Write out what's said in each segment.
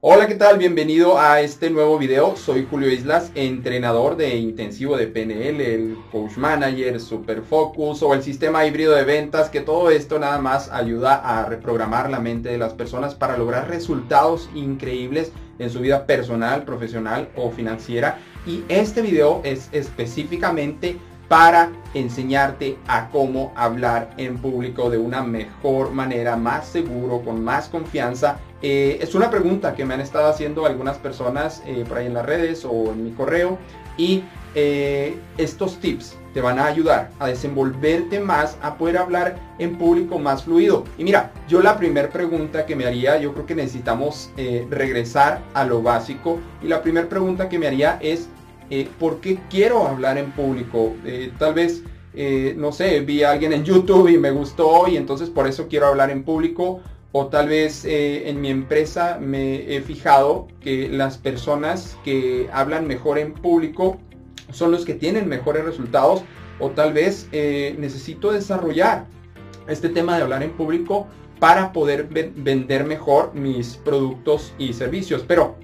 Hola, ¿qué tal? Bienvenido a este nuevo video. Soy Julio Islas, entrenador de intensivo de PNL, el Coach Manager, Super Focus o el sistema híbrido de ventas, que todo esto nada más ayuda a reprogramar la mente de las personas para lograr resultados increíbles en su vida personal, profesional o financiera. Y este video es específicamente para enseñarte a cómo hablar en público de una mejor manera, más seguro, con más confianza. Eh, es una pregunta que me han estado haciendo algunas personas eh, por ahí en las redes o en mi correo y eh, estos tips te van a ayudar a desenvolverte más, a poder hablar en público más fluido. Y mira, yo la primera pregunta que me haría, yo creo que necesitamos regresar a lo básico y la primera pregunta que me haría es eh, ¿por qué quiero hablar en público? Eh, tal vez, eh, no sé, vi a alguien en YouTube y me gustó y entonces por eso quiero hablar en público. O tal vez en mi empresa me he fijado que las personas que hablan mejor en público son los que tienen mejores resultados. O tal vez necesito desarrollar este tema de hablar en público para poder vender mejor mis productos y servicios. Pero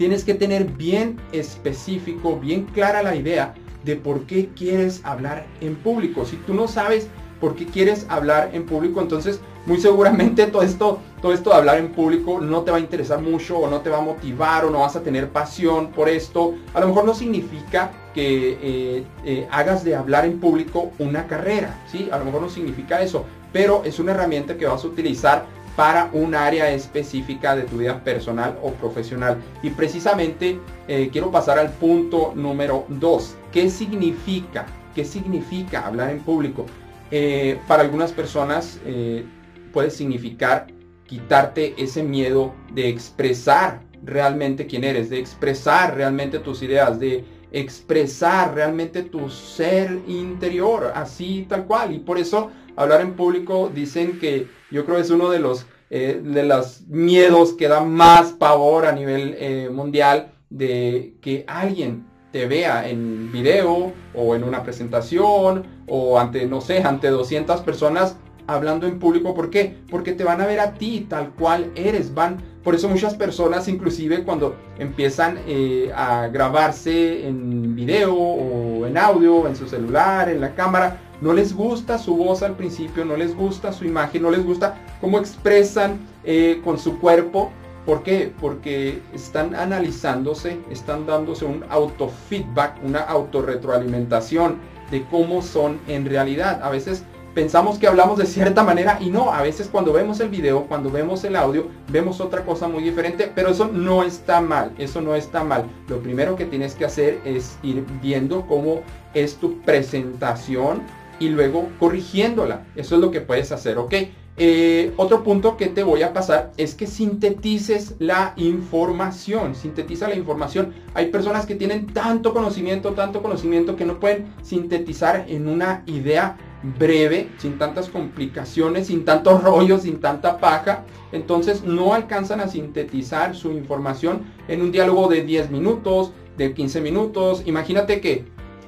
tienes que tener bien específico, bien clara la idea de por qué quieres hablar en público. Si tú no sabes por qué quieres hablar en público, entonces muy seguramente todo esto, todo esto de hablar en público no te va a interesar mucho o no te va a motivar o no vas a tener pasión por esto. A lo mejor no significa que eh, eh, hagas de hablar en público una carrera, ¿sí? A lo mejor no significa eso, pero es una herramienta que vas a utilizar para un área específica de tu vida personal o profesional. Y precisamente eh, quiero pasar al punto número 2. ¿Qué significa? ¿Qué significa hablar en público? Eh, para algunas personas eh, puede significar quitarte ese miedo de expresar realmente quién eres, de expresar realmente tus ideas, de expresar realmente tu ser interior, así tal cual. Y por eso hablar en público dicen que yo creo es uno de los, eh, de los miedos que da más pavor a nivel eh, mundial de que alguien te vea en video o en una presentación o ante, no sé, ante 200 personas hablando en público. ¿Por qué? Porque te van a ver a ti tal cual eres. Van, por eso muchas personas, inclusive cuando empiezan eh, a grabarse en video o en audio, en su celular, en la cámara, no les gusta su voz al principio, no les gusta su imagen, no les gusta cómo expresan eh, con su cuerpo. ¿Por qué? Porque están analizándose, están dándose un autofeedback, una autorretroalimentación de cómo son en realidad. A veces pensamos que hablamos de cierta manera y no, a veces cuando vemos el video, cuando vemos el audio, vemos otra cosa muy diferente, pero eso no está mal, eso no está mal. Lo primero que tienes que hacer es ir viendo cómo es tu presentación y luego corrigiéndola. Eso es lo que puedes hacer, ¿ok? Eh, otro punto que te voy a pasar es que sintetices la información. Sintetiza la información. Hay personas que tienen tanto conocimiento, tanto conocimiento que no pueden sintetizar en una idea breve, sin tantas complicaciones, sin tantos rollos, sin tanta paja. Entonces no alcanzan a sintetizar su información en un diálogo de 10 minutos, de 15 minutos. Imagínate que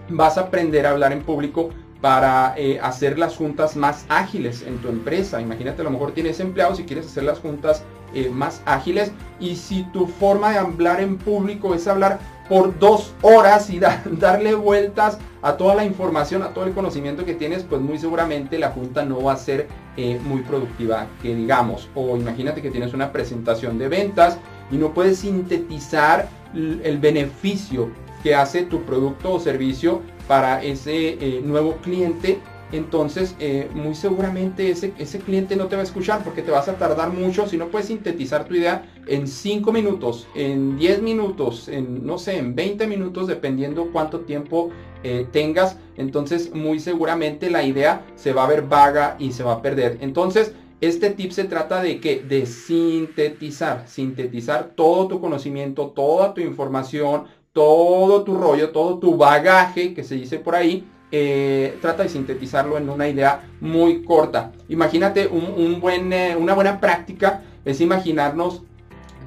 vas a aprender a hablar en público para eh, hacer las juntas más ágiles en tu empresa. Imagínate, a lo mejor tienes empleados y quieres hacer las juntas eh, más ágiles. Y si tu forma de hablar en público es hablar por dos horas y darle vueltas a toda la información, a todo el conocimiento que tienes, pues muy seguramente la junta no va a ser eh, muy productiva, que digamos. O imagínate que tienes una presentación de ventas y no puedes sintetizar el beneficio que hace tu producto o servicio para ese eh, nuevo cliente, entonces eh, muy seguramente ese, cliente no te va a escuchar porque te vas a tardar mucho si no puedes sintetizar tu idea en 5 minutos, en 10 minutos, en no sé, en 20 minutos, dependiendo cuánto tiempo eh, tengas, entonces muy seguramente la idea se va a ver vaga y se va a perder. Entonces, este tip se trata de que de sintetizar, sintetizar todo tu conocimiento, toda tu información, todo tu rollo, todo tu bagaje que se dice por ahí, eh, trata de sintetizarlo en una idea muy corta. Imagínate un, buen, eh, una buena práctica es imaginarnos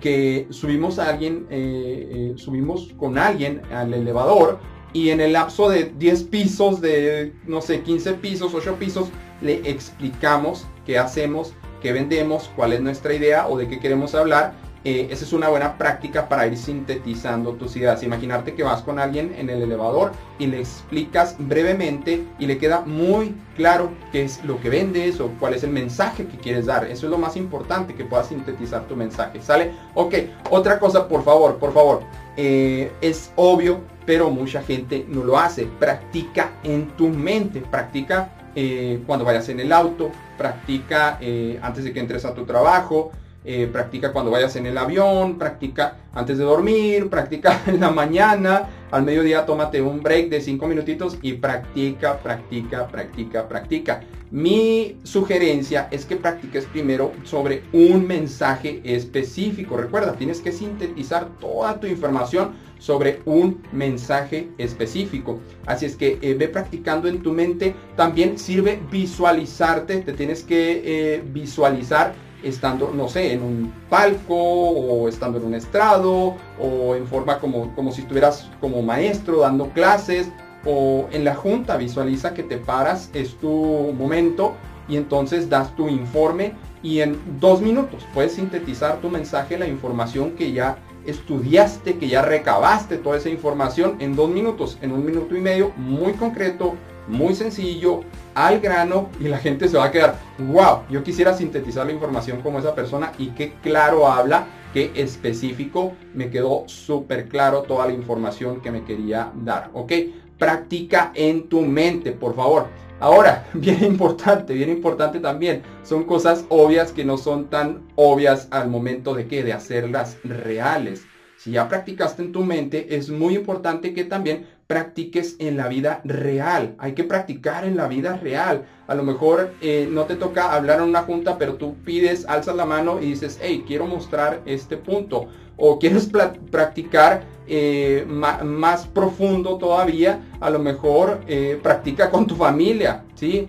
que subimos a alguien, eh, subimos con alguien al elevador y en el lapso de 10 pisos, de no sé, 15 pisos, 8 pisos, le explicamos qué hacemos, qué vendemos, cuál es nuestra idea o de qué queremos hablar eh, esa es una buena práctica para ir sintetizando tus ideas. Imaginarte que vas con alguien en el elevador y le explicas brevemente y le queda muy claro qué es lo que vendes o cuál es el mensaje que quieres dar. Eso es lo más importante, que puedas sintetizar tu mensaje. ¿Sale? Ok, otra cosa, por favor, por favor. Eh, es obvio, pero mucha gente no lo hace. Practica en tu mente, practica eh, cuando vayas en el auto, practica antes de que entres a tu trabajo, eh, practica cuando vayas en el avión, practica antes de dormir, practica en la mañana, al mediodía tómate un break de 5 minutitos y practica, practica, practica, practica. Mi sugerencia es que practiques primero sobre un mensaje específico. Recuerda, tienes que sintetizar toda tu información sobre un mensaje específico. Así es que eh, ve practicando en tu mente. También sirve visualizarte. Te tienes que eh, visualizar estando, no sé, en un palco o estando en un estrado o en forma como, como si estuvieras como maestro dando clases o en la junta visualiza que te paras, es tu momento y entonces das tu informe y en dos minutos puedes sintetizar tu mensaje, la información que ya estudiaste, que ya recabaste toda esa información en dos minutos, en un minuto y medio, muy concreto, muy sencillo, al grano y la gente se va a quedar, wow, yo quisiera sintetizar la información como esa persona y qué claro habla, qué específico, me quedó súper claro toda la información que me quería dar, ¿ok? Practica en tu mente, por favor. Ahora, bien importante, bien importante también, son cosas obvias que no son tan obvias al momento de que de hacerlas reales. Si ya practicaste en tu mente, es muy importante que también practiques en la vida real. Hay que practicar en la vida real. A lo mejor eh, no te toca hablar en una junta, pero tú pides, alzas la mano y dices, hey, quiero mostrar este punto. O quieres practicar eh, más profundo todavía, a lo mejor eh, practica con tu familia, ¿sí?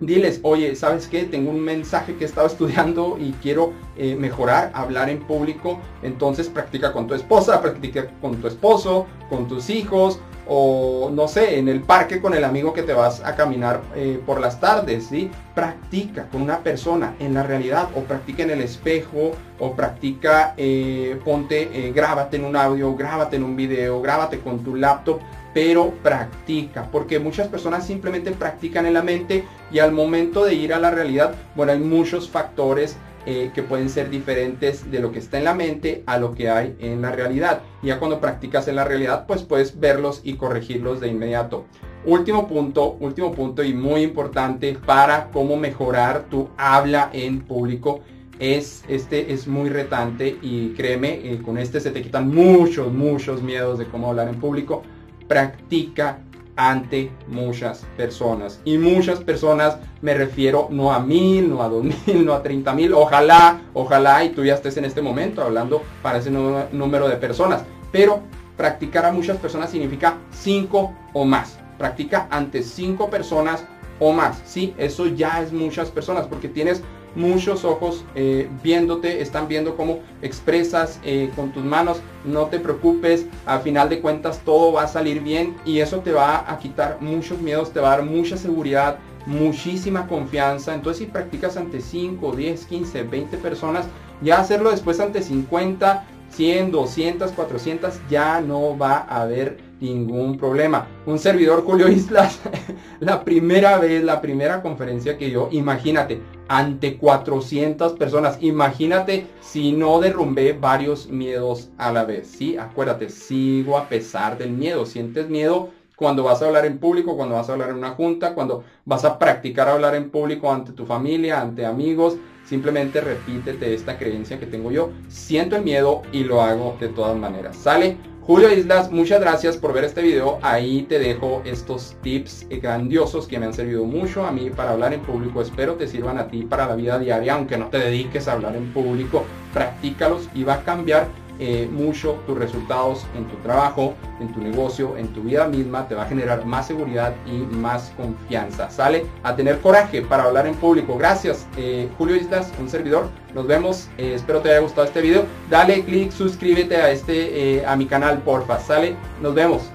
diles, oye, ¿sabes qué? Tengo un mensaje que he estado estudiando y quiero mejorar, hablar en público. Entonces practica con tu esposa, practica con tu esposo, con tus hijos o no sé, en el parque con el amigo que te vas a caminar eh, por las tardes, ¿sí? Practica con una persona en la realidad o practica en el espejo o practica, eh, ponte, grábate en un audio, grábate en un video, grábate con tu laptop pero practica, porque muchas personas simplemente practican en la mente y al momento de ir a la realidad, bueno, hay muchos factores eh, que pueden ser diferentes de lo que está en la mente a lo que hay en la realidad. Ya cuando practicas en la realidad, pues puedes verlos y corregirlos de inmediato. Último punto, último punto y muy importante para cómo mejorar tu habla en público es este es muy retante y créeme eh, con este se te quitan muchos muchos miedos de cómo hablar en público practica ante muchas personas. Y muchas personas me refiero no a mil, no a dos mil, no a treinta mil. Ojalá, ojalá y tú ya estés en este momento hablando para ese número de personas. Pero practicar a muchas personas significa cinco o más. Practica ante cinco personas o más. Sí, eso ya es muchas personas porque tienes muchos ojos eh, viéndote, están viendo cómo expresas eh, con tus manos. No te preocupes, al final de cuentas todo va a salir bien y eso te va a quitar muchos miedos, te va a dar mucha seguridad, muchísima confianza. Entonces si practicas ante 5, 10, 15, 20 personas, ya hacerlo después ante 50, 100, 200, 400, ya no va a haber ningún problema. Un servidor Julio Islas, la primera vez, la primera conferencia que yo, imagínate, ante 400 personas, imagínate si no derrumbé varios miedos a la vez, ¿sí? Acuérdate, sigo a pesar del miedo, sientes miedo cuando vas a hablar en público, cuando vas a hablar en una junta, cuando vas a practicar hablar en público ante tu familia, ante amigos, simplemente repítete esta creencia que tengo yo, siento el miedo y lo hago de todas maneras, ¿sale? Julio Islas, muchas gracias por ver este video. Ahí te dejo estos tips grandiosos que me han servido mucho a mí para hablar en público. Espero te sirvan a ti para la vida diaria, aunque no te dediques a hablar en público. Practícalos y va a cambiar eh, mucho tus resultados en tu trabajo, en tu negocio, en tu vida misma, te va a generar más seguridad y más confianza. Sale a tener coraje para hablar en público. Gracias, eh, Julio Islas, un servidor. Nos vemos. Eh, espero te haya gustado este video. Dale click, suscríbete a este, a mi canal, porfa. Sale, nos vemos.